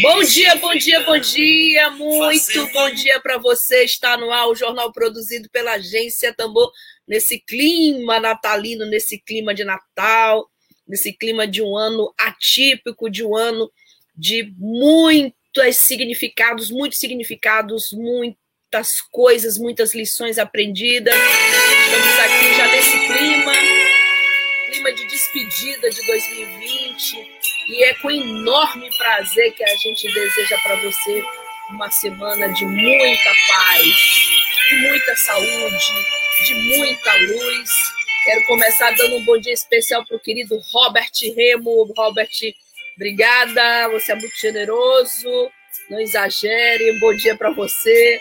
Bom dia, bom dia, bom dia. Muito bom dia para você. Está no ar o jornal produzido pela Agência Tambor, nesse clima natalino, nesse clima de Natal, nesse clima de um ano atípico, de um ano de muitos significados, muitos significados, muitas coisas, muitas lições aprendidas. Estamos aqui já nesse clima, clima de despedida de 2020 e é com enorme prazer que a gente deseja para você uma semana de muita paz, de muita saúde, de muita luz. Quero começar dando um bom dia especial para o querido Robert Remo. Robert, obrigada, você é muito generoso, não exagere. Um bom dia para você.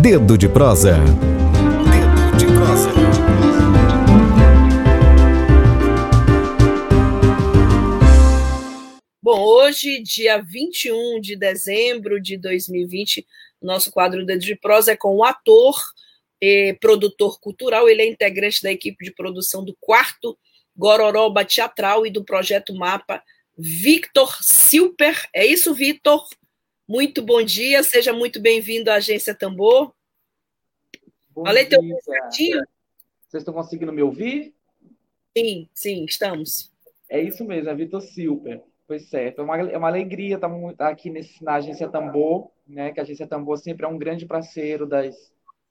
Dedo de prosa. Dedo de prosa. Hoje, dia 21 de dezembro de 2020, nosso quadro Dedo de Prosa é com o ator e produtor cultural. Ele é integrante da equipe de produção do quarto Gororoba Teatral e do projeto Mapa, Victor Silper. É isso, Victor? Muito bom dia, seja muito bem-vindo à Agência Tambor. Bom Falei teu certinho? Vocês estão conseguindo me ouvir? Sim, sim, estamos. É isso mesmo, é Vitor Silper. Pois certo. É uma, é uma alegria estar tá aqui nesse, na Agência Tambor, né? que a Agência Tambor sempre é um grande parceiro das,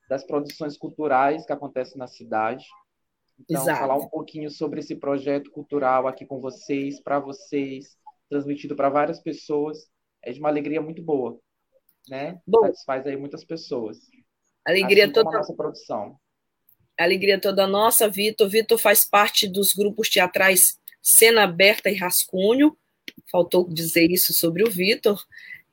das produções culturais que acontecem na cidade. Então, Exato. falar um pouquinho sobre esse projeto cultural aqui com vocês, para vocês, transmitido para várias pessoas, é de uma alegria muito boa, né? Bom, Satisfaz aí muitas pessoas. Alegria assim toda a nossa produção. Alegria toda nossa, Vitor. Vitor faz parte dos grupos teatrais Cena Aberta e Rascunho, faltou dizer isso sobre o Vitor.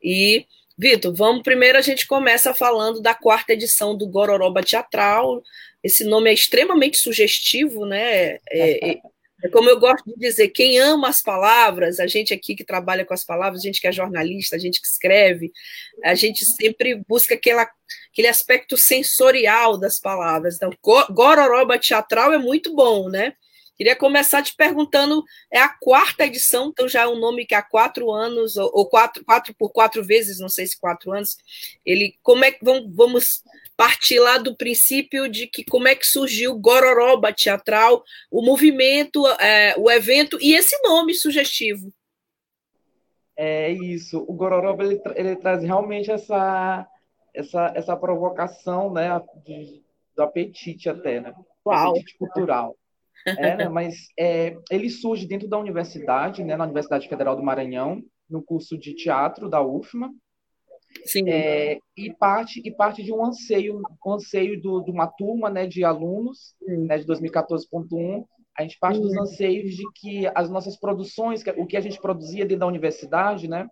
E, Vitor, vamos primeiro a gente começa falando da quarta edição do Gororoba Teatral. Esse nome é extremamente sugestivo, né? É, é, é como eu gosto de dizer, quem ama as palavras, a gente aqui que trabalha com as palavras, a gente que é jornalista, a gente que escreve, a gente sempre busca aquela, aquele aspecto sensorial das palavras. Então, Gororoba Teatral é muito bom, né? Queria começar te perguntando, é a quarta edição, então já é um nome que há quatro anos, ou quatro, quatro por quatro vezes, não sei se quatro anos, ele, como é que, vamos, partir lá do princípio de que como é que surgiu Gororoba Teatral, o movimento, é, o evento e esse nome sugestivo. É isso, o Gororoba, ele, ele traz realmente essa, essa, essa provocação, né, de, do apetite até, né, Uau. apetite cultural. É, né, mas é, ele surge dentro da universidade, né, na Universidade Federal do Maranhão, no curso de teatro da UFMA. Sim. É, e parte e parte de um anseio, um anseio do, de uma turma, né, de alunos, né, de 2014.1. A gente parte dos anseios de que as nossas produções, o que a gente produzia dentro da universidade, né,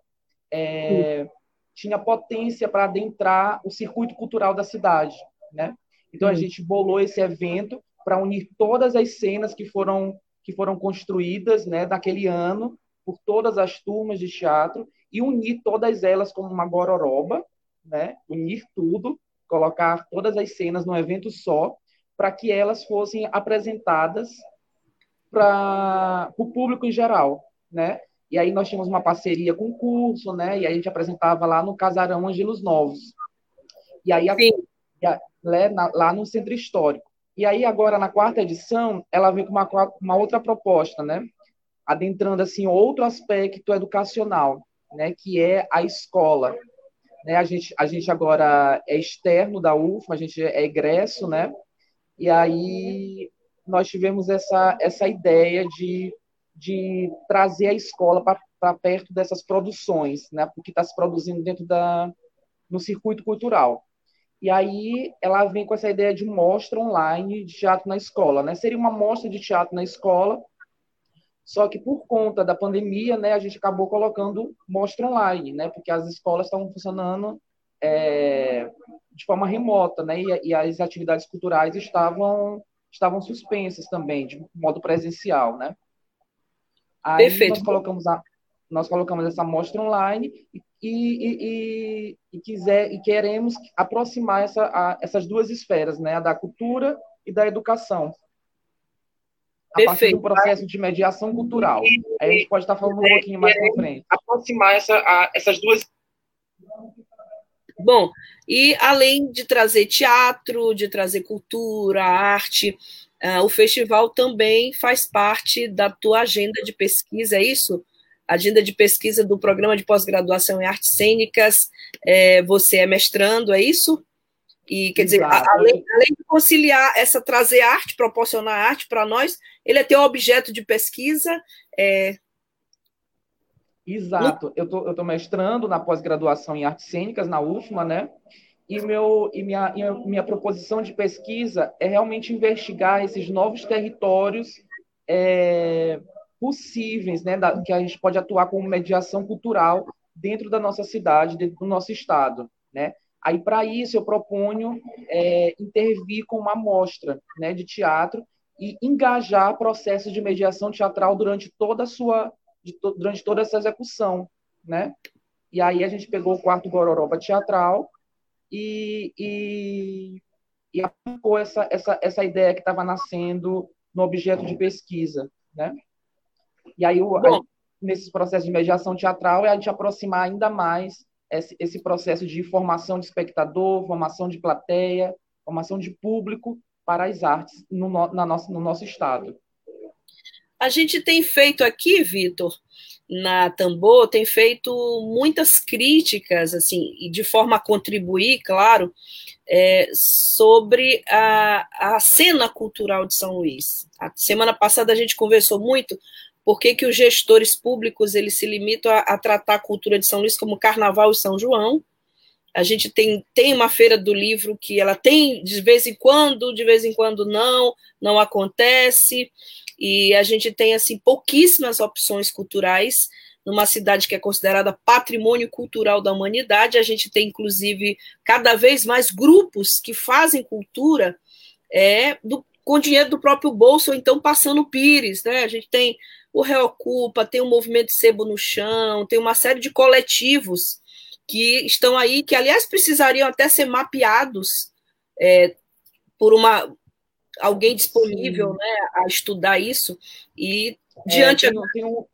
é, tinha potência para adentrar o circuito cultural da cidade, né? Então a gente bolou esse evento para unir todas as cenas que foram que foram construídas, né, daquele ano por todas as turmas de teatro e unir todas elas como uma gororoba, né, unir tudo, colocar todas as cenas num evento só, para que elas fossem apresentadas para o público em geral, né? E aí nós tínhamos uma parceria com o curso, né? E a gente apresentava lá no Casarão Angelos Novos. E aí a, a, né, lá no Centro Histórico. E aí, agora, na quarta edição, ela vem com uma, uma outra proposta, né? Adentrando, assim, outro aspecto educacional, né? Que é a escola. Né? A, gente, a gente agora é externo da UFMA, a gente é egresso, né? E aí nós tivemos essa, essa ideia de, de trazer a escola para perto dessas produções, né? Porque está se produzindo dentro da no circuito cultural. E aí ela vem com essa ideia de mostra online de teatro na escola, né? Seria uma mostra de teatro na escola, só que por conta da pandemia, né, a gente acabou colocando mostra online, né? Porque as escolas estavam funcionando é, de forma remota, né? E, e, as atividades culturais estavam estavam suspensas também, de modo presencial, né? Aí Perfeito. nós colocamos a nós colocamos essa mostra online e, e, e, e, quiser, e queremos aproximar essa, a, essas duas esferas, né? A da cultura e da educação. A partir do processo de mediação cultural. Aí a gente pode estar falando um pouquinho mais para frente. Aproximar essa, a, essas duas Bom, e além de trazer teatro, de trazer cultura, arte, uh, o festival também faz parte da tua agenda de pesquisa, é isso? Agenda de pesquisa do programa de pós-graduação em artes cênicas, é, você é mestrando, é isso? E quer dizer, além, além, de conciliar essa trazer arte, proporcionar arte para nós, ele é teu objeto de pesquisa. É... Exato. Eu tô, estou mestrando na pós-graduação em artes cênicas, na UFMA, né? E, meu, e minha, minha proposição de pesquisa é realmente investigar esses novos territórios é, possíveis, né? Da, que a gente pode atuar como mediação cultural dentro da nossa cidade, dentro do nosso estado, né? Aí, para isso, eu proponho é, intervir com uma mostra né, de teatro e engajar processos de mediação teatral durante toda a sua to, durante toda essa execução, né? E aí a gente pegou o quarto Gororoba teatral e, e, e aplicou essa, essa, essa ideia que estava nascendo no objeto de pesquisa, né? E aí, o, aí nesse processo de mediação teatral é a gente aproximar ainda mais esse, esse processo de formação de espectador, formação de plateia, formação de público para as artes no, na nossa, no nosso estado. A gente tem feito aqui, Vitor, na Tambor, tem feito muitas críticas, assim, e de forma a contribuir, claro, é, sobre a, a cena cultural de São Luís. A semana passada a gente conversou muito por que, que os gestores públicos eles se limitam a, a, tratar a cultura de São Luís como Carnaval e São João? A gente tem, tem uma feira do livro que ela tem de vez em quando, de vez em quando não, não acontece, e a gente tem assim pouquíssimas opções culturais numa cidade que é considerada patrimônio cultural da humanidade. A gente tem, inclusive, cada vez mais grupos que fazem cultura é, do, com dinheiro do próprio bolso, ou então passando pires. Né? A gente tem o Reocupa, tem o Movimento Sebo no Chão, tem uma série de coletivos que estão aí, que aliás precisariam até ser mapeados é, por uma alguém disponível né, a estudar isso. E é, diante é, eu, tenho,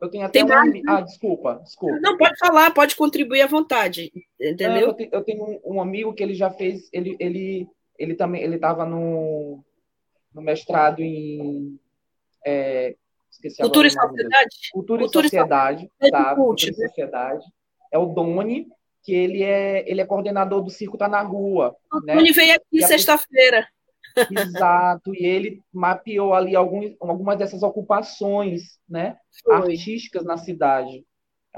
eu tenho até tem uma... mais... ah desculpa desculpa. Não pode falar pode contribuir à vontade entendeu? Eu, tenho, eu tenho um amigo que ele já fez ele ele ele também ele estava no, no mestrado em é, Esqueci Cultura e Sociedade? Cultura, Cultura e Sociedade, e tá? Cultura e? Sociedade. É o Doni, que ele é, ele é coordenador do Circo Tá na Rua. O né? Doni veio aqui sexta-feira. Exato, e ele mapeou ali alguns, algumas dessas ocupações né, artísticas na cidade.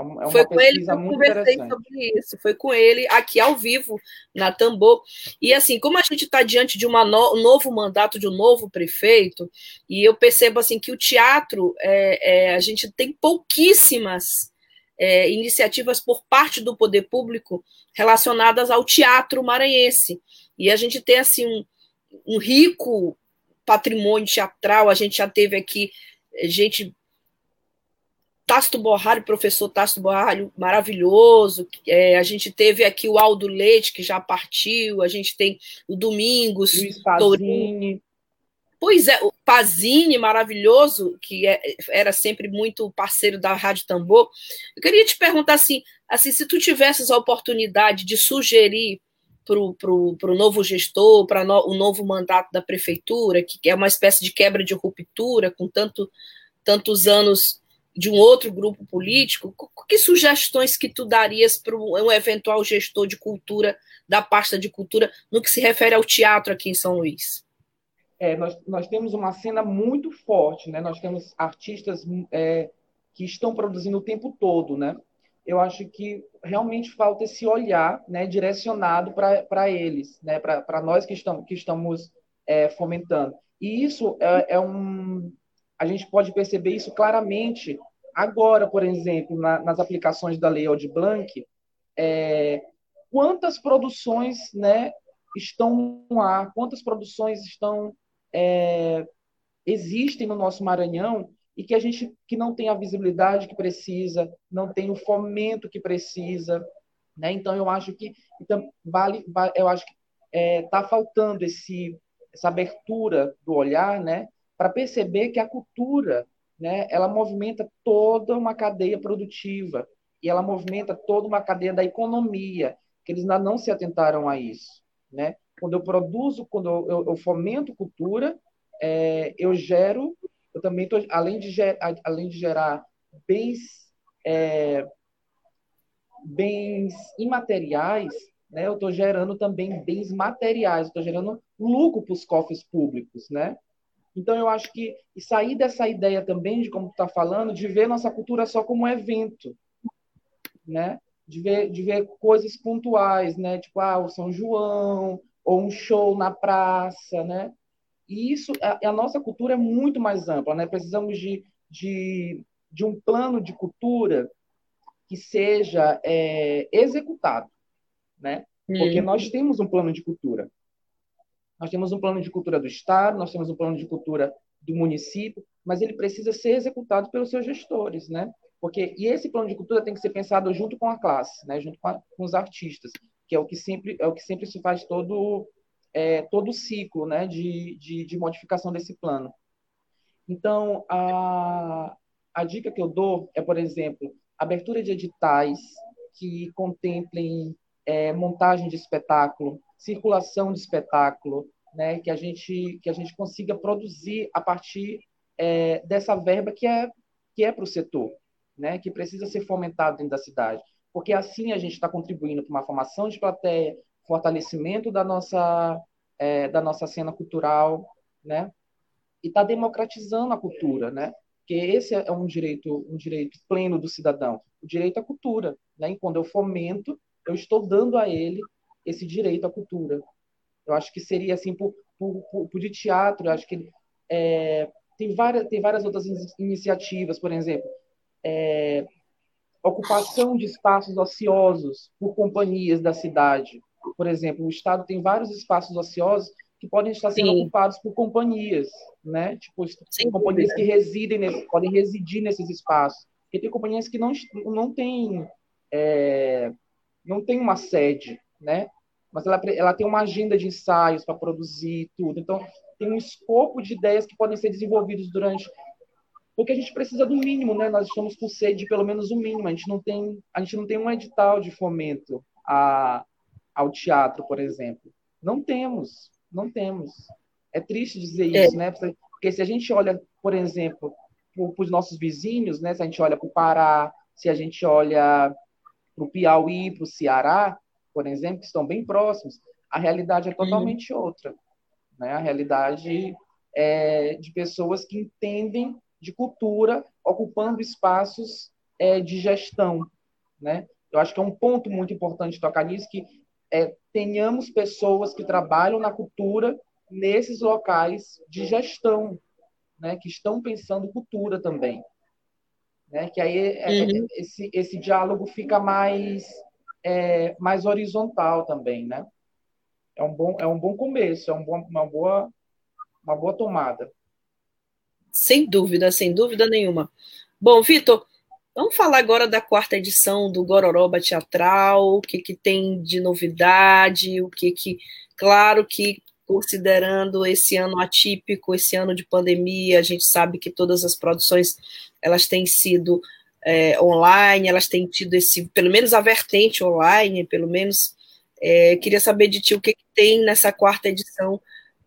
É uma, é Foi com ele que eu conversei sobre isso. Foi com ele aqui ao vivo na Tambor. E assim, como a gente está diante de uma no, um novo mandato de um novo prefeito, e eu percebo assim que o teatro é, é a gente tem pouquíssimas é, iniciativas por parte do poder público relacionadas ao teatro maranhense. E a gente tem assim um, um rico patrimônio teatral. A gente já teve aqui gente Tácito Borralho, professor Tácito Borralho, maravilhoso. É, a gente teve aqui o Aldo Leite, que já partiu, a gente tem o Domingos. Luiz Pazini. Pois é, o Pazini, maravilhoso, que é, era sempre muito parceiro da Rádio Tambor. Eu queria te perguntar assim, assim se tu tivesses a oportunidade de sugerir para o novo gestor, para no, o novo mandato da prefeitura, que é uma espécie de quebra de ruptura, com tanto, tantos anos de um outro grupo político, que sugestões que tu darias para um eventual gestor de cultura, da pasta de cultura, no que se refere ao teatro aqui em São Luís? É, nós, nós temos uma cena muito forte, né? Nós temos artistas é, que estão produzindo o tempo todo, né? Eu acho que realmente falta esse olhar, né, direcionado para eles, né, para nós que estamos, que estamos é, fomentando. E isso é, é um, a gente pode perceber isso claramente agora, por exemplo, na, nas aplicações da Lei Aldir Blanc, é, quantas produções né, estão no ar, quantas produções estão é, existem no nosso Maranhão e que a gente que não tem a visibilidade que precisa, não tem o fomento que precisa, né? Então eu acho que então, vale, eu acho que está é, tá faltando esse essa abertura do olhar, né? Para perceber que a cultura, né? Ela movimenta toda uma cadeia produtiva e ela movimenta toda uma cadeia da economia que eles ainda não se atentaram a isso, né? Quando eu produzo, quando eu, eu, fomento cultura, é, eu gero, eu também tô, além de gerar, além de gerar bens é, bens imateriais, né? Eu estou gerando também bens materiais, estou gerando lucro para os cofres públicos, né? Então eu acho que e sair dessa ideia também de como tu está falando, de ver nossa cultura só como um evento, né? De ver, de ver coisas pontuais, né? Tipo, ah, o São João, ou um show na praça, né? E isso, a, a nossa cultura é muito mais ampla, né? Precisamos de, de, de um plano de cultura que seja é, executado, né? Porque hum. nós temos um plano de cultura. Nós temos um plano de cultura do Estado, nós temos um plano de cultura do município, mas ele precisa ser executado pelos seus gestores, né? Porque e esse plano de cultura tem que ser pensado junto com a classe, né? Junto com, a, com os artistas, que é o que sempre é o que sempre se faz todo é, todo o ciclo, né? De, de, de modificação desse plano. Então a a dica que eu dou é, por exemplo, abertura de editais que contemplem é, montagem de espetáculo, circulação de espetáculo, né, que a gente que a gente consiga produzir a partir é, dessa verba que é que é para o setor, né, que precisa ser fomentado dentro da cidade, porque assim a gente está contribuindo para uma formação de plateia, fortalecimento da nossa é, da nossa cena cultural, né, e está democratizando a cultura, né, porque esse é um direito um direito pleno do cidadão, o direito à cultura, né, e quando eu fomento eu estou dando a ele esse direito à cultura. Eu acho que seria assim, por, por, por, por de teatro, eu acho que é, tem, várias, tem várias outras iniciativas, por exemplo, é, ocupação de espaços ociosos por companhias da cidade. Por exemplo, o Estado tem vários espaços ociosos que podem estar sendo Sim. ocupados por companhias, né? Tipo, Sim, companhias que residem nesse, podem residir nesses espaços. E tem companhias que não, não têm é, não tem uma sede, né? Mas ela, ela tem uma agenda de ensaios para produzir tudo. Então, tem um escopo de ideias que podem ser desenvolvidos durante porque a gente precisa do mínimo, né? Nós estamos com sede de pelo menos o mínimo. A gente não tem, a gente não tem um edital de fomento a, ao teatro, por exemplo. Não temos, não temos. É triste dizer é. isso, né? Porque se a gente olha, por exemplo, para os nossos vizinhos, né? Se a gente olha para o Pará, se a gente olha para o Piauí, para o Ceará, por exemplo, que estão bem próximos, a realidade é totalmente uhum. outra. Né? A realidade é de pessoas que entendem de cultura, ocupando espaços é, de gestão. Né? Eu acho que é um ponto muito importante tocar nisso, que é, tenhamos pessoas que trabalham na cultura nesses locais de gestão, né? que estão pensando cultura também né? Que aí é, é, uhum. esse, esse diálogo fica mais é, mais horizontal também, né? É um bom é um bom começo, é um bom, uma boa uma boa tomada. Sem dúvida, sem dúvida nenhuma. Bom, Vitor, vamos falar agora da quarta edição do Gororoba Teatral, o que, que tem de novidade, o que que. Claro que considerando esse ano atípico, esse ano de pandemia, a gente sabe que todas as produções elas têm sido é, online, elas têm tido esse, pelo menos a vertente online, pelo menos. É, queria saber de ti o que, que tem nessa quarta edição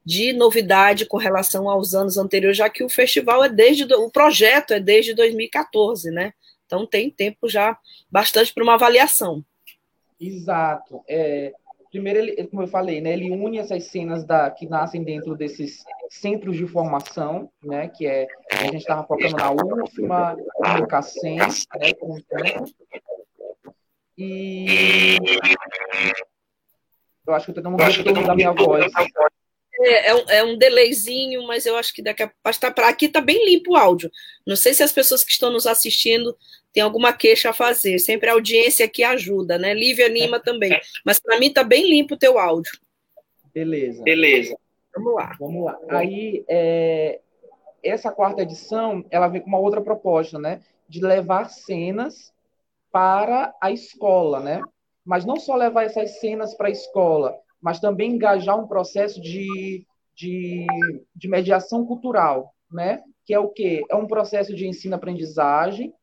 de novidade com relação aos anos anteriores, já que o festival é desde o projeto é desde 2014, né? Então tem tempo já bastante para uma avaliação. Exato. É, primeiro, ele, como eu falei, né, ele une essas cenas da, que nascem dentro desses centros de formação, né, que é a gente estava focando na UFMA, no né, um tempo. E eu acho que eu estou dando um retorno da minha voz. É, é, um, é um delayzinho, mas eu acho que daqui a pouco. Tá, aqui está bem limpo o áudio. Não sei se as pessoas que estão nos assistindo têm alguma queixa a fazer. Sempre a audiência aqui ajuda, né? Lívia anima também. Mas para mim está bem limpo o teu áudio. Beleza. Beleza. Vamos lá. Vamos lá. Aí, é, essa quarta edição, ela vem com uma outra proposta, né? De levar cenas para a escola, né? Mas não só levar essas cenas para a escola, mas também engajar um processo de, de, de mediação cultural, né? que é o quê? É um processo de ensino-aprendizagem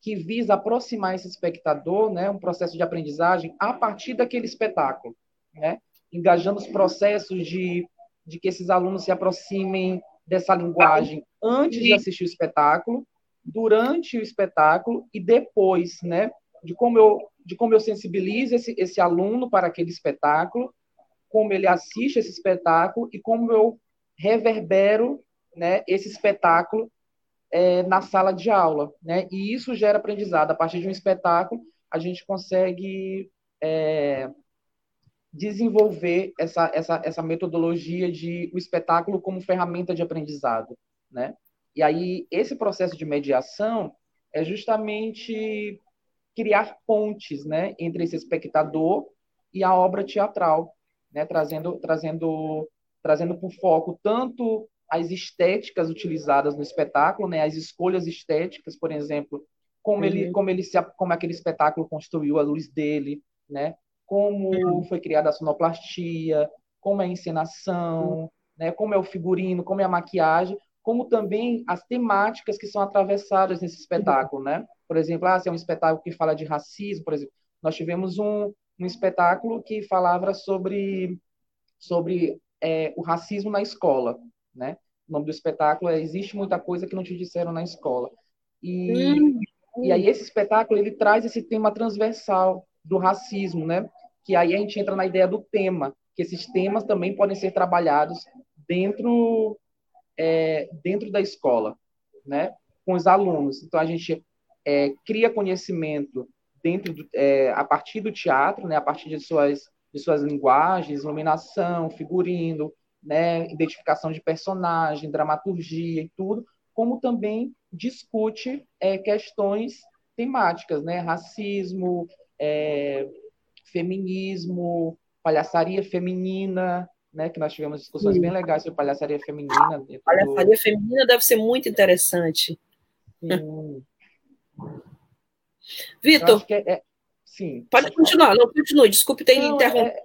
que visa aproximar esse espectador, né? um processo de aprendizagem a partir daquele espetáculo, né? engajando os processos de, de que esses alunos se aproximem dessa linguagem antes de assistir o espetáculo, durante o espetáculo e depois, né? de como eu de como eu sensibilizo esse, esse aluno para aquele espetáculo, como ele assiste esse espetáculo e como eu reverbero né, esse espetáculo é, na sala de aula. Né? E isso gera aprendizado. A partir de um espetáculo, a gente consegue é, desenvolver essa, essa, essa metodologia de o espetáculo como ferramenta de aprendizado. Né? E aí, esse processo de mediação é justamente criar pontes né, entre esse espectador e a obra teatral, né, trazendo, trazendo, trazendo por foco tanto as estéticas utilizadas no espetáculo, né, as escolhas estéticas, por exemplo, como ele, uhum. como ele se, como aquele espetáculo construiu a luz dele, né, como uhum. foi criada a sonoplastia, como é a encenação, uhum. né, como é o figurino, como é a maquiagem, como também as temáticas que são atravessadas nesse espetáculo, né? Por exemplo, ah, se é um espetáculo que fala de racismo, por exemplo, nós tivemos um, um espetáculo que falava sobre, sobre é, o racismo na escola, né? O nome do espetáculo é Existe Muita Coisa Que Não Te Disseram na Escola. E, hum. e aí esse espetáculo, ele traz esse tema transversal do racismo, né? Que aí a gente entra na ideia do tema, que esses temas também podem ser trabalhados dentro é, dentro da escola, né, com os alunos. Então, a gente é, cria conhecimento dentro do, é, a partir do teatro, né, a partir de suas, de suas linguagens, iluminação, figurino, né, identificação de personagem, dramaturgia e tudo, como também discute é, questões temáticas, né, racismo, é, feminismo, palhaçaria feminina, né, que nós tivemos discussões Sim. bem legais sobre palhaçaria feminina. Palhaçaria do... feminina deve ser muito interessante. Vitor, é, é... Sim. Pode, continuar, não, continue, desculpe ter não, interrompido. É...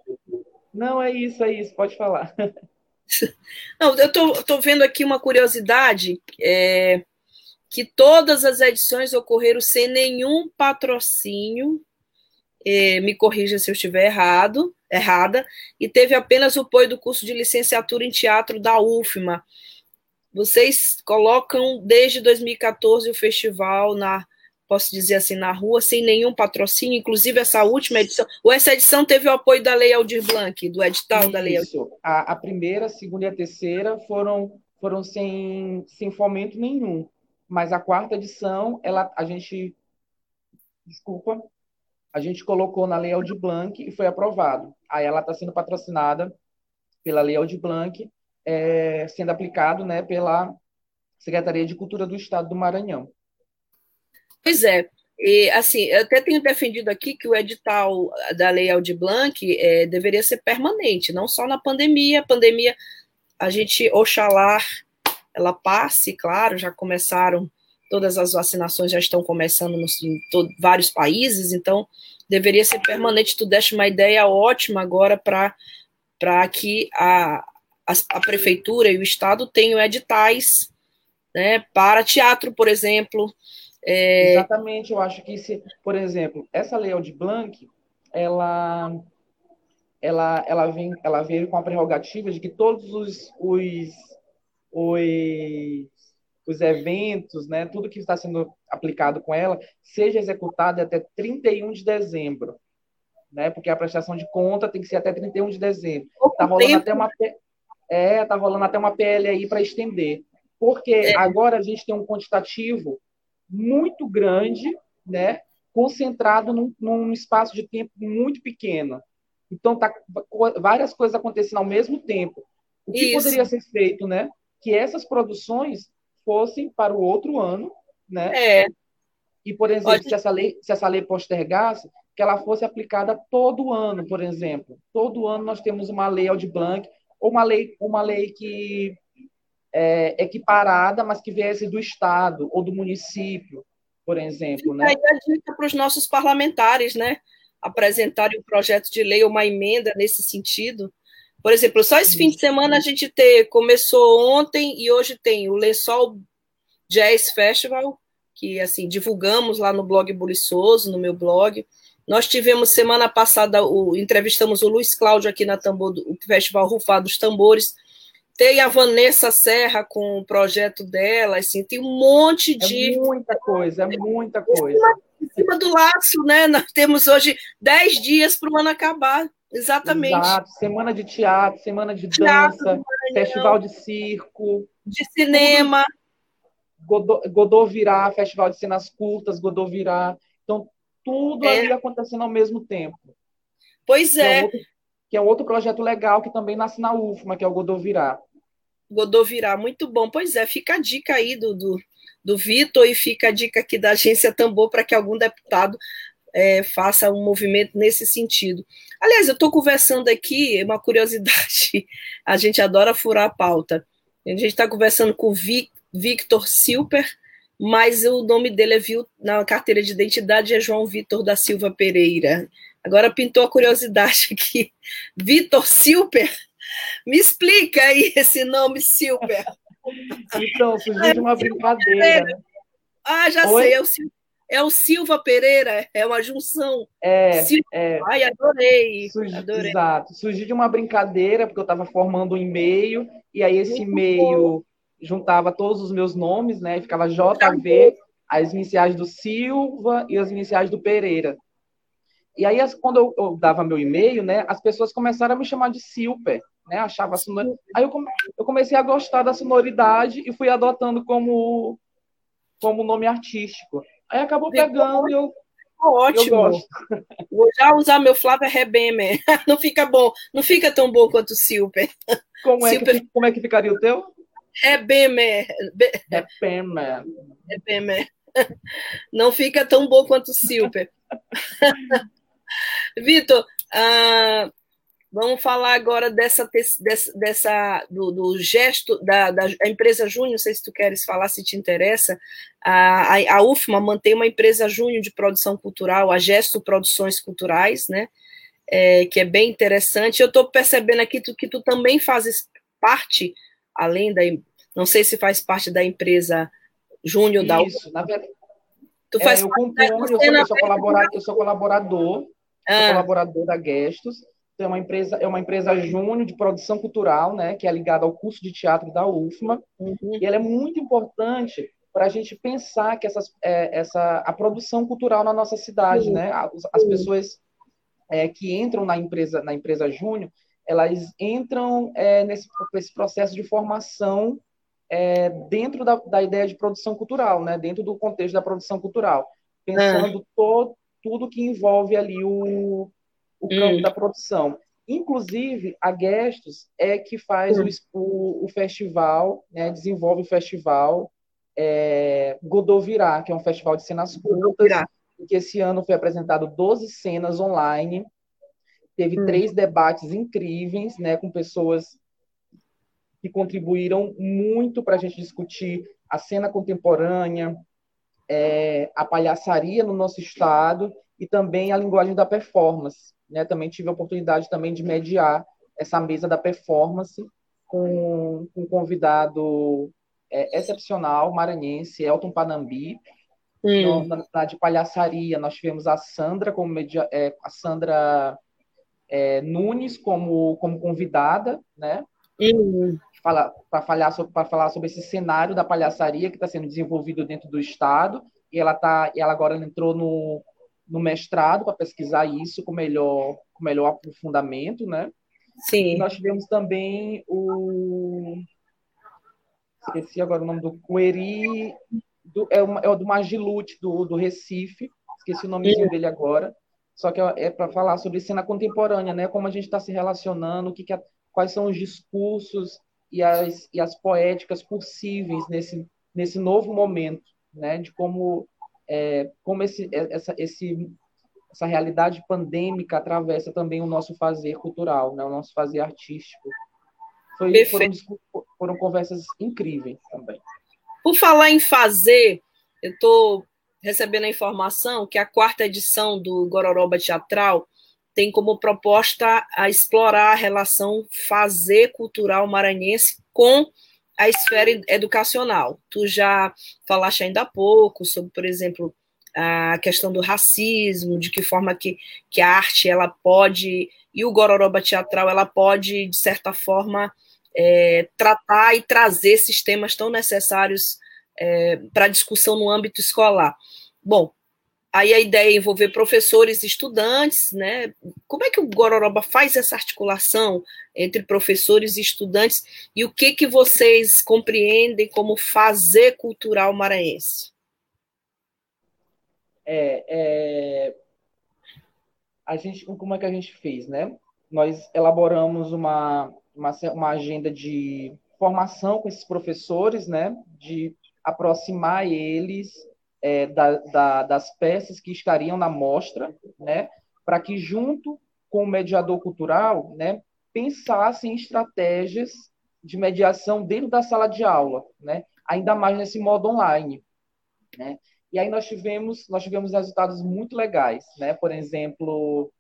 Não, é isso, é isso, pode falar. Não, eu estou vendo aqui uma curiosidade, é, que todas as edições ocorreram sem nenhum patrocínio, é, me corrija se eu estiver errado, errada, e teve apenas o apoio do curso de licenciatura em teatro da UFMA. Vocês colocam desde 2014 o festival na, posso dizer assim, na rua, sem nenhum patrocínio, inclusive essa última edição. Ou essa edição teve o apoio da Lei Aldir Blanc, do edital Isso. da Lei Aldir a, a primeira, a segunda e a terceira foram, foram sem, sem fomento nenhum. Mas a quarta edição, ela, a gente. Desculpa, a gente colocou na Lei Aldir Blanc e foi aprovado. Aí ela está sendo patrocinada pela Lei Aldir Blanc, é, sendo aplicado né, pela Secretaria de Cultura do Estado do Maranhão. Pois é. E, assim, eu até tenho defendido aqui que o edital da Lei Aldir Blanc é, deveria ser permanente, não só na pandemia. A pandemia, a gente, oxalá, ela passe, claro, já começaram todas as vacinações já estão começando nos, em vários países, então deveria ser permanente. Tu deste uma ideia ótima agora para que a, a, a, prefeitura e o Estado tenham editais né, para teatro, por exemplo. É... Exatamente, eu acho que se, por exemplo, essa lei de Blanc, ela ela, ela, vem, ela veio com a prerrogativa de que todos os, os, os os eventos, né, tudo que está sendo aplicado com ela, seja executado até 31 de dezembro. Né, porque a prestação de conta tem que ser até 31 de dezembro. Está rolando até uma é, tá rolando até uma PL aí para estender. Porque é. agora a gente tem um quantitativo muito grande, né, concentrado num, num espaço de tempo muito pequeno. Então, tá várias coisas acontecendo ao mesmo tempo. O que Isso. poderia ser feito, né? Que essas produções fossem para o outro ano, né? É. E, por exemplo, Pode... se, essa lei, se essa lei postergasse, que ela fosse aplicada todo ano, por exemplo. Todo ano nós temos uma lei Blanc, ou uma lei, uma lei que é equiparada, mas que viesse do Estado ou do município, por exemplo. Né? Aí a dica para os nossos parlamentares, né? Apresentarem um projeto de lei ou uma emenda nesse sentido. Por exemplo, só esse fim de semana a gente ter, começou ontem e hoje tem o Lençol Jazz Festival, que assim divulgamos lá no blog Buliçoso, no meu blog. Nós tivemos semana passada, o, entrevistamos o Luiz Cláudio aqui na Tambor, o Festival Rufar dos Tambores. Tem a Vanessa Serra com o projeto dela, assim, tem um monte é de. É muita coisa, é muita coisa. Em cima do laço, né? Nós temos hoje dez dias para o ano acabar. Exatamente. Exato. Semana de teatro, semana de teatro, dança, festival de circo. De cinema. Godô, Godô Virá, festival de cenas curtas, Godô Virá. Então, tudo é. ali acontecendo ao mesmo tempo. Pois é. Que é, outro, que é outro projeto legal que também nasce na UFMA, que é o Godô Virá. Godô Virá, muito bom. Pois é, fica a dica aí do, do, do Vitor e fica a dica aqui da agência Tambor para que algum deputado é, faça um movimento nesse sentido. Aliás, eu estou conversando aqui, uma curiosidade, a gente adora furar a pauta. A gente está conversando com o Victor Silper, mas o nome dele é viu na carteira de identidade é João Vitor da Silva Pereira. Agora pintou a curiosidade aqui. Vitor Silper? Me explica aí esse nome Silper. Então, surgiu de uma brincadeira. Ah, já Oi? sei, é o, é o Silva Pereira, é uma junção. É, Silva. é. Ai, adorei, Surgi, adorei. Exato, surgiu de uma brincadeira, porque eu estava formando um e-mail, e aí esse e-mail juntava todos os meus nomes, né? Ficava JV, as iniciais do Silva e as iniciais do Pereira. E aí, quando eu, eu dava meu e-mail, né, as pessoas começaram a me chamar de Silper, né? Achava sonor... Aí eu, eu comecei a gostar da sonoridade e fui adotando como como nome artístico. Aí acabou pegando e eu Ótimo. Vou já usar meu Flávio Rebemer. Não fica bom, não fica tão bom quanto o Silper. Como é, Que, como é que ficaria o teu? É Bemer. É Bemer. É Bemer. Não fica tão bom quanto o Silper. Vitor, ah, vamos falar agora dessa, dessa, dessa do, do, gesto da, da empresa Júnior, não sei se tu queres falar, se te interessa. A, a, a UFMA mantém uma empresa Júnior de produção cultural, a Gesto Produções Culturais, né? É, que é bem interessante. Eu estou percebendo aqui que tu também fazes parte além da. Não sei se faz parte da empresa Júnior da Isso, na verdade. Tu faz é, eu componho, eu sou, eu, sou colaborador, eu sou colaborador, ah. sou colaborador da Gestos. Então, é uma empresa, é uma empresa júnior de produção cultural, né, que é ligada ao curso de teatro da UFMA. Uhum. E ela é muito importante para a gente pensar que essas, é, essa, a produção cultural na nossa cidade, uhum. né, as, as pessoas é, que entram na empresa, na empresa júnior, elas entram é, nesse, nesse processo de formação é, dentro da, da, ideia de produção cultural, né? dentro do contexto da produção cultural, pensando é. todo, tudo que envolve ali o, o campo hum. da produção. Inclusive, a Gestos é que faz hum. o, o, festival, né? desenvolve o festival é, Godovirá, que é um festival de cenas curtas, que esse ano foi apresentado 12 cenas online, Teve hum. três debates incríveis, né, com pessoas que contribuíram muito para a gente discutir a cena contemporânea, é, a palhaçaria no nosso estado e também a linguagem da performance. Né? Também tive a oportunidade também de mediar essa mesa da performance com, com um convidado é, excepcional, maranhense, Elton Panambi. Hum. Na, na, de palhaçaria, nós tivemos a Sandra como media, é, a Sandra é, Nunes como, como convidada, né? Para falar, sobre, falar sobre esse cenário da palhaçaria que está sendo desenvolvido dentro do Estado. E ela, tá, e ela agora entrou no, no mestrado para pesquisar isso com melhor, com melhor aprofundamento, né? Sim. E nós tivemos também o. Esqueci agora o nome do Queri. Do, é, o, é o do Magilute, do, do Recife. Esqueci o nomezinho uhum. dele agora só que é, é para falar sobre cena contemporânea, né? Como a gente está se relacionando, o que, que, quais são os discursos e as, e as poéticas possíveis nesse, nesse novo momento, né? De como, é, como esse, essa, esse, essa realidade pandêmica atravessa também o nosso fazer cultural, né? O nosso fazer artístico. Foi, foram, foram conversas incríveis também. Por falar em fazer, eu estou recebendo a informação que a quarta edição do Gororoba Teatral tem como proposta a explorar a relação fazer cultural maranhense com a esfera educacional. Tu já falaste ainda há pouco sobre, por exemplo, a questão do racismo, de que forma que, que a arte ela pode e o gororoba teatral ela pode de certa forma é, tratar e trazer esses temas tão necessários é, para discussão no âmbito escolar. Bom, aí a ideia é envolver professores e estudantes, né? Como é que o Gororoba faz essa articulação entre professores e estudantes e o que que vocês compreendem como fazer cultural maranhense? É, é, a gente, como é que a gente fez, né? Nós elaboramos uma, uma, uma agenda de formação com esses professores, né? De aproximar eles é, da, da, das peças que estariam na mostra, né, para que junto com o mediador cultural, né, pensassem estratégias de mediação dentro da sala de aula, né, ainda mais nesse modo online, né. E aí nós tivemos nós tivemos resultados muito legais, né. Por exemplo,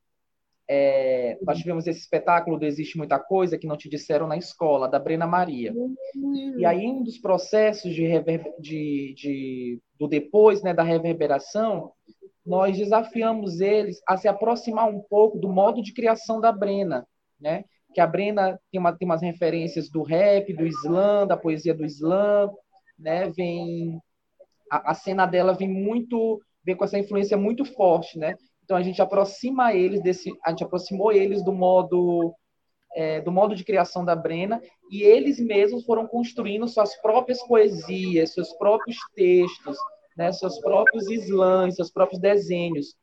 é, nós tivemos esse espetáculo do Existe Muita Coisa que não te disseram na escola, da Brena Maria. E aí, um dos processos de, de, de, do depois, né, da reverberação, nós desafiamos eles a se aproximar um pouco do modo de criação da Brena, né? Que a Brena tem, uma, tem umas referências do rap, do slam, da poesia do slam, né? Vem a, a cena dela vem muito, vem com essa influência muito forte, né? Então a gente aproxima eles desse, a gente aproximou eles do modo é, do modo de criação da Brena e eles mesmos foram construindo suas próprias poesias, seus próprios textos, né, seus próprios slams, seus próprios desenhos.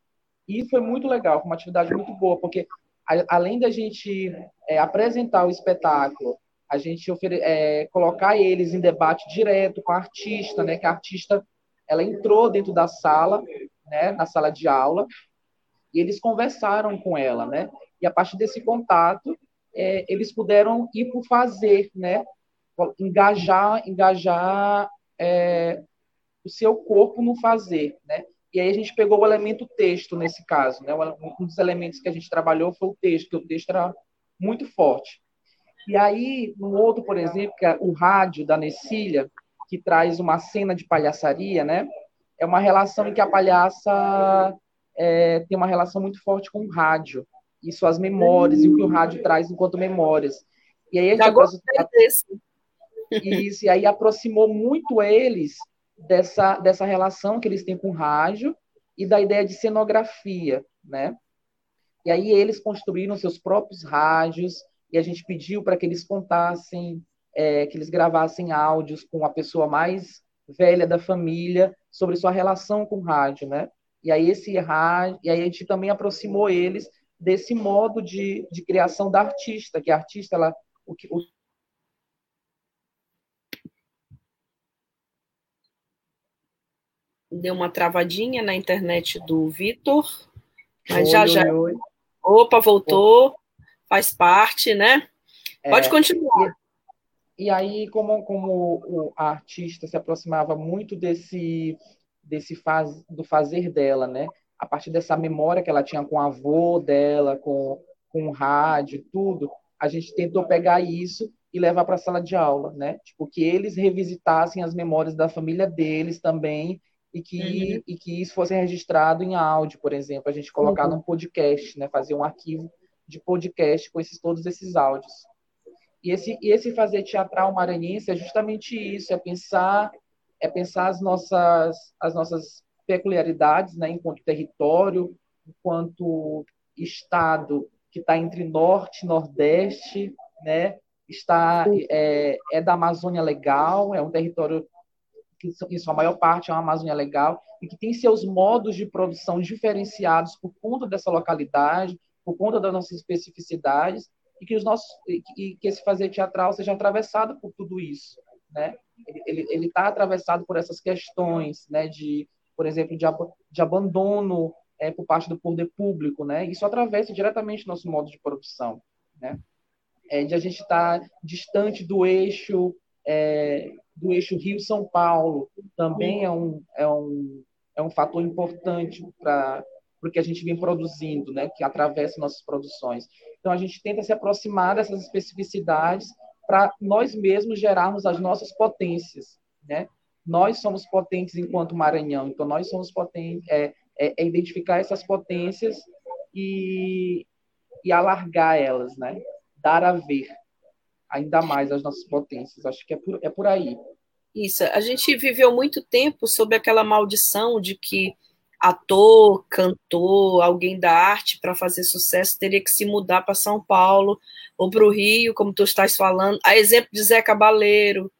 E foi muito legal, foi uma atividade muito boa, porque a, além da gente é, apresentar o espetáculo, a gente é, colocar eles em debate direto com a artista, né, que a artista ela entrou dentro da sala, né, na sala de aula, e eles conversaram com ela, né? E a partir desse contato, é, eles puderam ir o fazer, né? Engajar, engajar é, o seu corpo no fazer, né? E aí a gente pegou o elemento texto nesse caso, né? Um dos elementos que a gente trabalhou foi o texto, que o texto era muito forte. E aí, no outro, por exemplo, que é o rádio da Necília, que traz uma cena de palhaçaria, né? É uma relação em que a palhaça é, tem uma relação muito forte com o rádio e suas memórias, e o que o rádio traz enquanto memórias. E aí gente aproximou, isso, e aí aproximou muito eles dessa, dessa relação que eles têm com o rádio e da ideia de cenografia, né? E aí eles construíram seus próprios rádios e a gente pediu para que eles contassem, é, que eles gravassem áudios com a pessoa mais velha da família sobre sua relação com o rádio, né? E aí esse rádio, e aí a gente também aproximou eles desse modo de, de criação da artista, que a artista ela o que o... deu uma travadinha na internet do Vitor, mas oi, já já oi, oi. opa voltou, faz parte, né? Pode é, continuar. E, e, aí como como o, a artista se aproximava muito desse desse faz, do fazer dela, né? A partir dessa memória que ela tinha com o avô dela, com, com o rádio, tudo, a gente tentou pegar isso e levar para a sala de aula, né? Tipo, que eles revisitassem as memórias da família deles também e que, uhum. e que isso fosse registrado em áudio, por exemplo, a gente colocar uhum. num podcast, né? Fazer um arquivo de podcast com esses, todos esses áudios. E esse, e esse fazer teatral maranhense é justamente isso, é pensar é pensar as nossas, as nossas peculiaridades, né, enquanto território, enquanto estado que está entre norte e nordeste, né, está é, é, da Amazônia Legal, é um território que em sua maior parte é uma Amazônia Legal e que tem seus modos de produção diferenciados por conta dessa localidade, por conta das nossas especificidades e que os nossos e que esse fazer teatral seja atravessado por tudo isso, né? Ele está atravessado por essas questões, né? De, por exemplo, de, ab de abandono é, por parte do poder público, né? Isso atravessa diretamente nosso modo de produção, né? É, de a gente estar tá distante do eixo é, do eixo Rio São Paulo também é um é um é um fator importante para o que a gente vem produzindo, né? Que atravessa nossas produções. Então a gente tenta se aproximar dessas especificidades para nós mesmos gerarmos as nossas potências, né? Nós somos potentes enquanto Maranhão, então nós somos potentes, é, é, é identificar essas potências e, e alargar elas, né? Dar a ver ainda mais as nossas potências. Acho que é por, é por aí. Isso. A gente viveu muito tempo sob aquela maldição de que ator, cantor, alguém da arte para fazer sucesso teria que se mudar para São Paulo ou para o Rio, como tu estás falando. A exemplo de Zé Cabaleiro,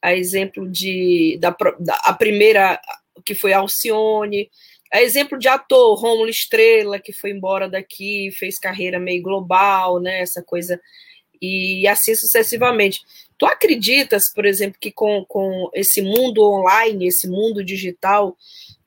a exemplo de da, da a primeira que foi Alcione, a exemplo de ator Rômulo Estrela que foi embora daqui, fez carreira meio global, né? Essa coisa e assim sucessivamente. Tu acreditas, por exemplo, que com, com esse mundo online, esse mundo digital,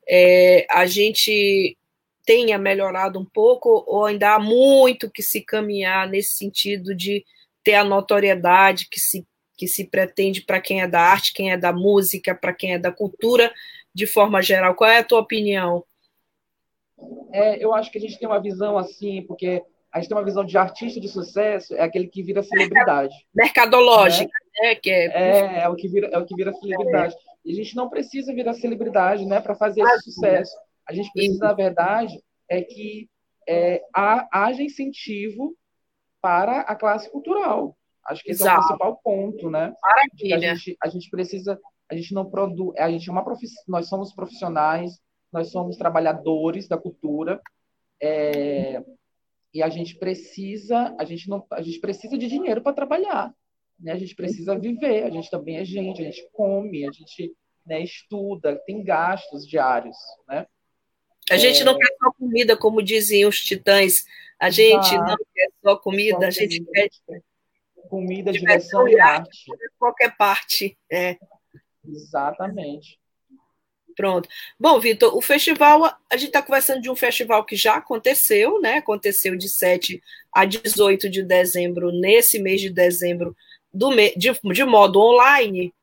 é, a gente tenha melhorado um pouco ou ainda há muito que se caminhar nesse sentido de ter a notoriedade que se, que se pretende para quem é da arte, quem é da música, para quem é da cultura, de forma geral? Qual é a tua opinião? É, eu acho que a gente tem uma visão assim, porque a gente tem uma visão de artista de sucesso, é aquele que vira celebridade. Mercadológica, né? né? Que é... É, é, o que vira, é o que vira celebridade. E a gente não precisa virar celebridade né, para fazer esse sucesso. A gente precisa, na verdade, é que é, haja incentivo para a classe cultural. Acho que esse Exato. é o principal ponto, né? Maravilha. A gente, a gente precisa, a gente não produz, a gente é uma profiss... nós somos profissionais, nós somos trabalhadores da cultura, é, e a gente precisa, a gente não, a gente precisa de dinheiro para trabalhar, né? A gente precisa viver, a gente também é gente, a gente come, a gente né, estuda, tem gastos diários, né? A gente é... não quer só comida, como diziam os titãs. A gente ah, não quer só comida, só a gente quer comida, diversão e arte. Qualquer parte, é. Exatamente. Pronto. Bom, Vitor, o festival, a gente está conversando de um festival que já aconteceu, né? Aconteceu de 7 a 18 de dezembro, nesse mês de dezembro, do de, de modo online.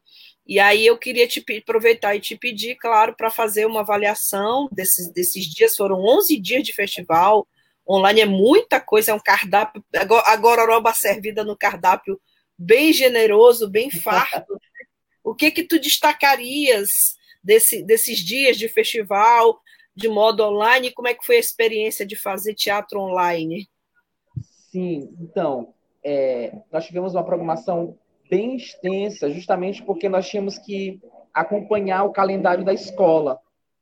E aí eu queria te aproveitar e te pedir, claro, para fazer uma avaliação desses, desses dias. Foram 11 dias de festival. Online é muita coisa, é um cardápio. Agora, a gororoba servida no cardápio bem generoso, bem farto. o que que tu destacarias desse, desses dias de festival de modo online? Como é que foi a experiência de fazer teatro online? Sim, então, é, nós tivemos uma programação bem extensa, justamente porque nós tínhamos que acompanhar o calendário da escola,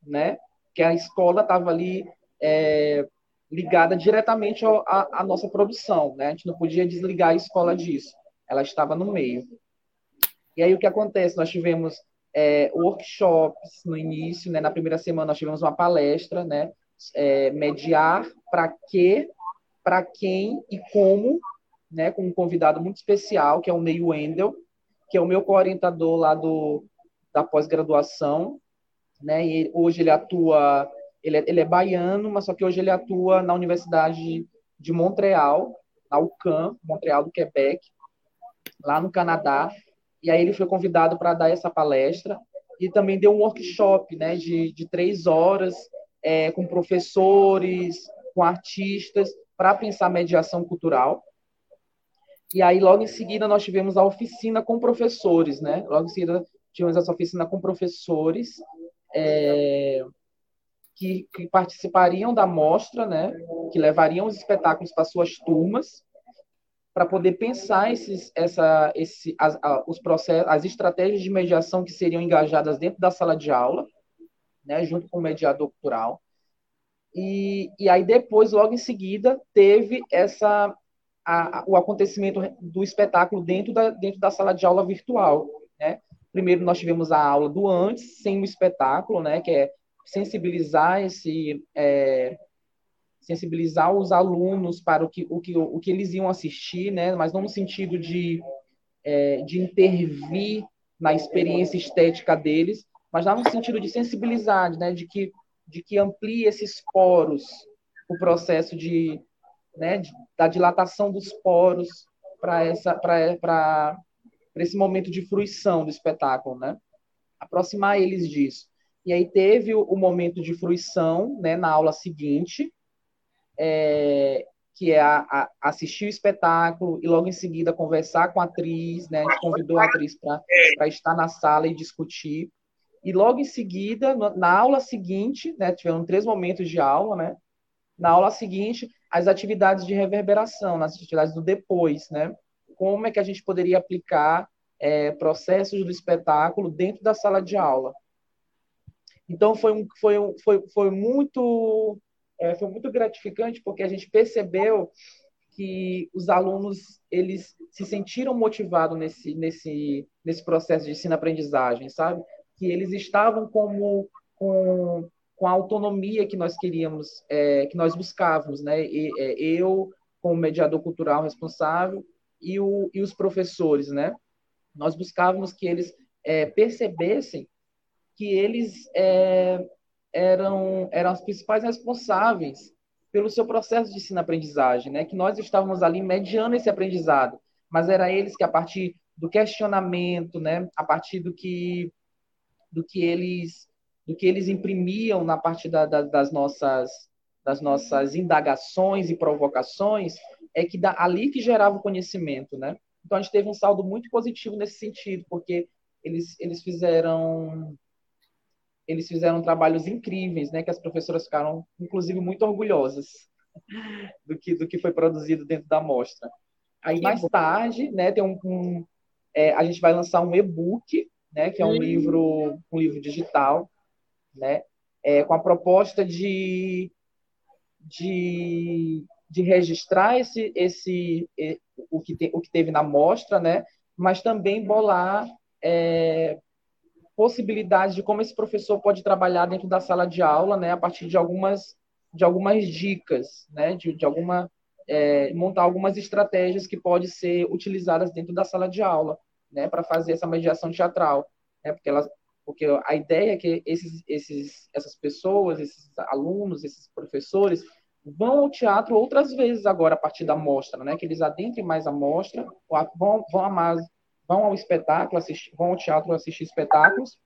né? Que a escola estava ali é, ligada diretamente à nossa produção, né? A gente não podia desligar a escola disso, ela estava no meio. E aí o que acontece? Nós tivemos é, workshops no início, né? Na primeira semana nós tivemos uma palestra, né? É, mediar para quê, para quem e como, né? Com um convidado muito especial, que é o Ney Wendel, que é o meu co-orientador lá do, da pós-graduação, né? E hoje ele atua, ele é, ele é baiano, mas só que hoje ele atua na Universidade de Montreal, na UCAM, Montreal do Quebec, lá no Canadá, e aí ele foi convidado para dar essa palestra e também deu um workshop né, de, de três horas é, com professores, com artistas, para pensar mediação cultural. E aí, logo em seguida, nós tivemos a oficina com professores, né? Logo em seguida, tivemos essa oficina com professores é, que, que, participariam da mostra, né? Que levariam os espetáculos para suas turmas para poder pensar esses, essa, esse, as, os processos, as estratégias de mediação que seriam engajadas dentro da sala de aula, né, junto com o mediador cultural. E, e aí depois, logo em seguida, teve essa a, o acontecimento do espetáculo dentro da, dentro da sala de aula virtual, né? Primeiro nós tivemos a aula do antes, sem o espetáculo, né, que é sensibilizar esse é, sensibilizar os alunos para o que, o que, o que eles iam assistir, né? mas não no sentido de, é, de intervir na experiência estética deles, mas já no sentido de sensibilizar, né? de, que, de que amplie esses poros, o processo de, né, da dilatação dos poros para essa esse momento de fruição do espetáculo, né? Aproximar eles disso. E aí teve o, o momento de fruição, né, na aula seguinte, é, que é a, a, assistir o espetáculo e logo em seguida conversar com a atriz, né? A gente convidou a atriz para estar na sala e discutir. E logo em seguida, na aula seguinte, né, tiveram três momentos de aula, né? Na aula seguinte, as atividades de reverberação, nas atividades do depois, né? Como é que a gente poderia aplicar é, processos do espetáculo dentro da sala de aula? Então foi um, foi um, foi, foi muito é, foi muito gratificante porque a gente percebeu que os alunos eles se sentiram motivados nesse nesse nesse processo de ensino-aprendizagem, sabe? Que eles estavam como com com a autonomia que nós queríamos, é, que nós buscávamos, né? E, é, eu, como mediador cultural responsável, e, o, e os professores, né? Nós buscávamos que eles é, percebessem que eles é, eram, eram os principais responsáveis pelo seu processo de ensino-aprendizagem, né? Que nós estávamos ali mediando esse aprendizado, mas era eles que a partir do questionamento, né? A partir do que do que eles do que eles imprimiam na parte da, da, das nossas das nossas indagações e provocações é que da, ali que gerava o conhecimento, né? Então a gente teve um saldo muito positivo nesse sentido, porque eles eles fizeram eles fizeram trabalhos incríveis, né? Que as professoras ficaram, inclusive, muito orgulhosas do que do que foi produzido dentro da mostra. Aí que mais bom. tarde, né? Tem um, um é, a gente vai lançar um e-book, né? Que é um hum. livro um livro digital né? É, com a proposta de, de, de registrar esse, esse, o, que te, o que teve na mostra, né? mas também bolar é, possibilidades de como esse professor pode trabalhar dentro da sala de aula, né? a partir de algumas, de algumas dicas, né? de, de alguma, é, montar algumas estratégias que podem ser utilizadas dentro da sala de aula, né? para fazer essa mediação teatral. Né? Porque elas, porque a ideia é que esses, esses, essas pessoas, esses alunos, esses professores vão ao teatro outras vezes agora a partir da mostra, né? Que eles adentrem mais a mostra, vão, vão, a mais, vão ao espetáculo, assistir, vão ao teatro assistir espetáculos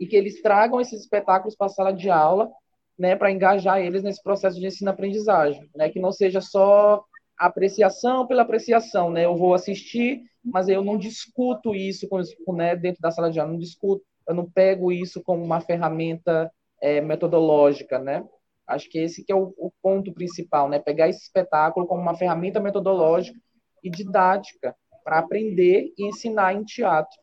e que eles tragam esses espetáculos para a sala de aula, né? Para engajar eles nesse processo de ensino-aprendizagem, né? Que não seja só apreciação pela apreciação, né? Eu vou assistir, mas eu não discuto isso com, né, dentro da sala de aula, não discuto eu não pego isso como uma ferramenta é, metodológica, né? Acho que esse que é o, o, ponto principal, né? Pegar esse espetáculo como uma ferramenta metodológica e didática para aprender e ensinar em teatro.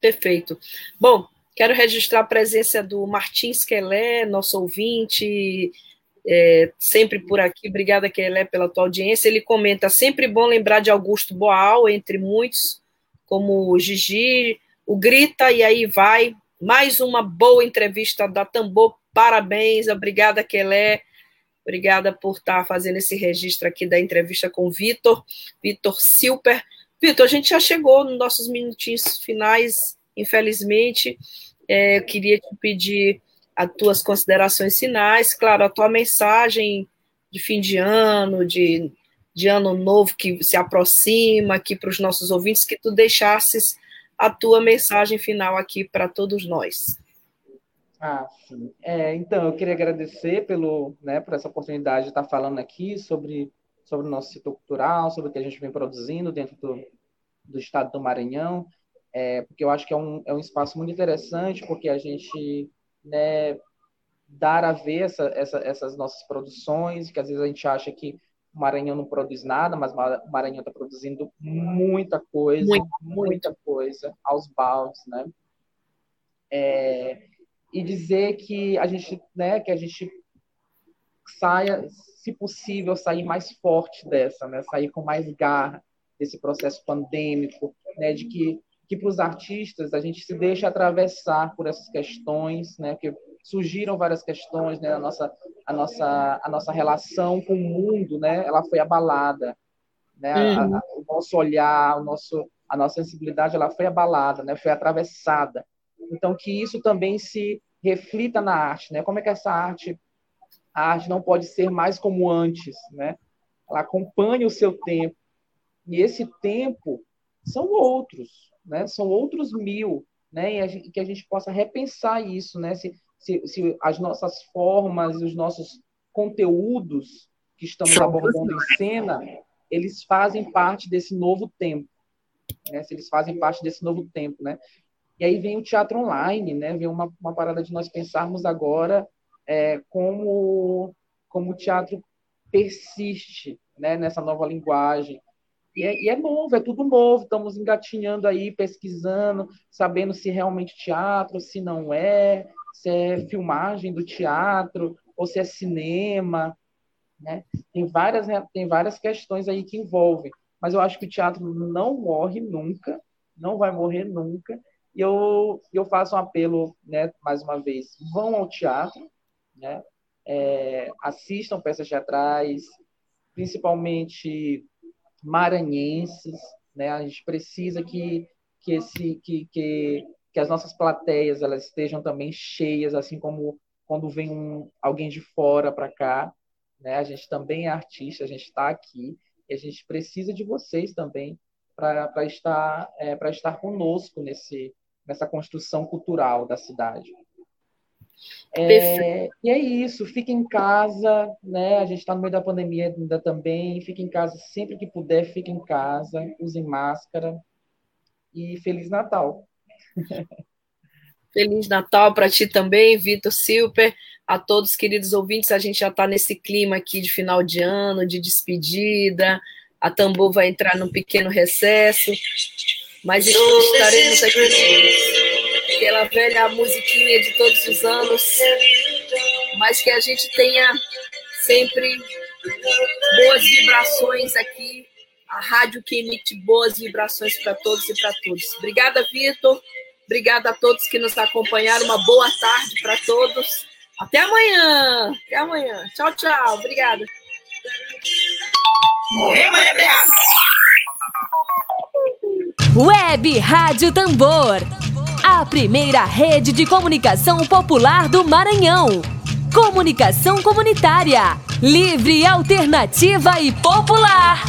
Perfeito. Bom, quero registrar a presença do Martins Quelé, nosso ouvinte, é, sempre por aqui. Obrigada, Quelé, pela tua audiência. Ele comenta, sempre bom lembrar de Augusto Boal, entre muitos, como Gigi, o Grita e aí vai. Mais uma boa entrevista da Tambor. Parabéns, obrigada, Kelé. Obrigada por estar fazendo esse registro aqui da entrevista com o Vitor, Vitor Silper. Vitor, a gente já chegou nos nossos minutinhos finais, infelizmente. É, eu queria te pedir as tuas considerações finais, claro, a tua mensagem de fim de ano, de, de ano novo que se aproxima aqui para os nossos ouvintes, que tu deixasses a tua mensagem final aqui para todos nós. Ah, sim. É, então, eu queria agradecer pelo, né, por essa oportunidade de estar falando aqui sobre, sobre o nosso setor cultural, sobre o que a gente vem produzindo dentro do, do estado do Maranhão, é, porque eu acho que é um, é um espaço muito interessante, porque a gente né, dar a ver essa, essa, essas nossas produções, que às vezes a gente acha que o Maranhão não produz nada, mas o Maranhão está produzindo muita coisa, muita, muita coisa aos baldes, né? É, e dizer que a gente, né, que a gente saia, se possível, sair mais forte dessa, né? Sair com mais garra desse processo pandêmico, né? De que que para os artistas a gente se deixa atravessar por essas questões, né? Que surgiram várias questões, né? A nossa, a nossa, a nossa relação com o mundo, né? Ela foi abalada, né? Uhum. A, a, o nosso olhar, o nosso, a nossa sensibilidade, ela foi abalada, né? Foi atravessada. Então que isso também se reflita na arte, né? Como é que essa arte, a arte não pode ser mais como antes, né? Ela acompanha o seu tempo e esse tempo são outros, né? São outros mil, né? E a gente, que a gente possa repensar isso, né? Se, se, se as nossas formas e os nossos conteúdos que estamos abordando em cena, eles fazem parte desse novo tempo, né? Se eles fazem parte desse novo tempo, né? E aí vem o teatro online, né? Vem uma, uma parada de nós pensarmos agora é, como como o teatro persiste, né? Nessa nova linguagem, e é, e é, novo, é tudo novo. Estamos engatinhando aí, pesquisando, sabendo se realmente teatro, se não é, se é filmagem do teatro, ou se é cinema. Né? Tem, várias, tem várias questões aí que envolvem. Mas eu acho que o teatro não morre nunca, não vai morrer nunca. E eu, eu faço um apelo, né, mais uma vez, vão ao teatro, né? É, assistam peças teatrais, principalmente maranhenses, né? A gente precisa que que esse que, que, que as nossas plateias elas estejam também cheias, assim como quando vem um, alguém de fora para cá, né? A gente também é artista, a gente está aqui e a gente precisa de vocês também para estar é, para estar conosco nesse nessa construção cultural da cidade. É, e é isso, fique em casa, né? A gente está no meio da pandemia ainda também. Fique em casa sempre que puder, fique em casa, usem máscara e Feliz Natal. Feliz Natal para ti também, Vitor Silper, a todos queridos ouvintes. A gente já está nesse clima aqui de final de ano, de despedida. A Tambor vai entrar num pequeno recesso, mas estaremos aqui aquela velha musiquinha de todos os anos, mas que a gente tenha sempre boas vibrações aqui, a rádio que emite boas vibrações para todos e para todos. Obrigada, Vitor. Obrigada a todos que nos acompanharam. Uma boa tarde para todos. Até amanhã. Até amanhã. Tchau, tchau. Obrigada. Web Rádio Tambor a primeira rede de comunicação popular do Maranhão. Comunicação comunitária, livre, alternativa e popular.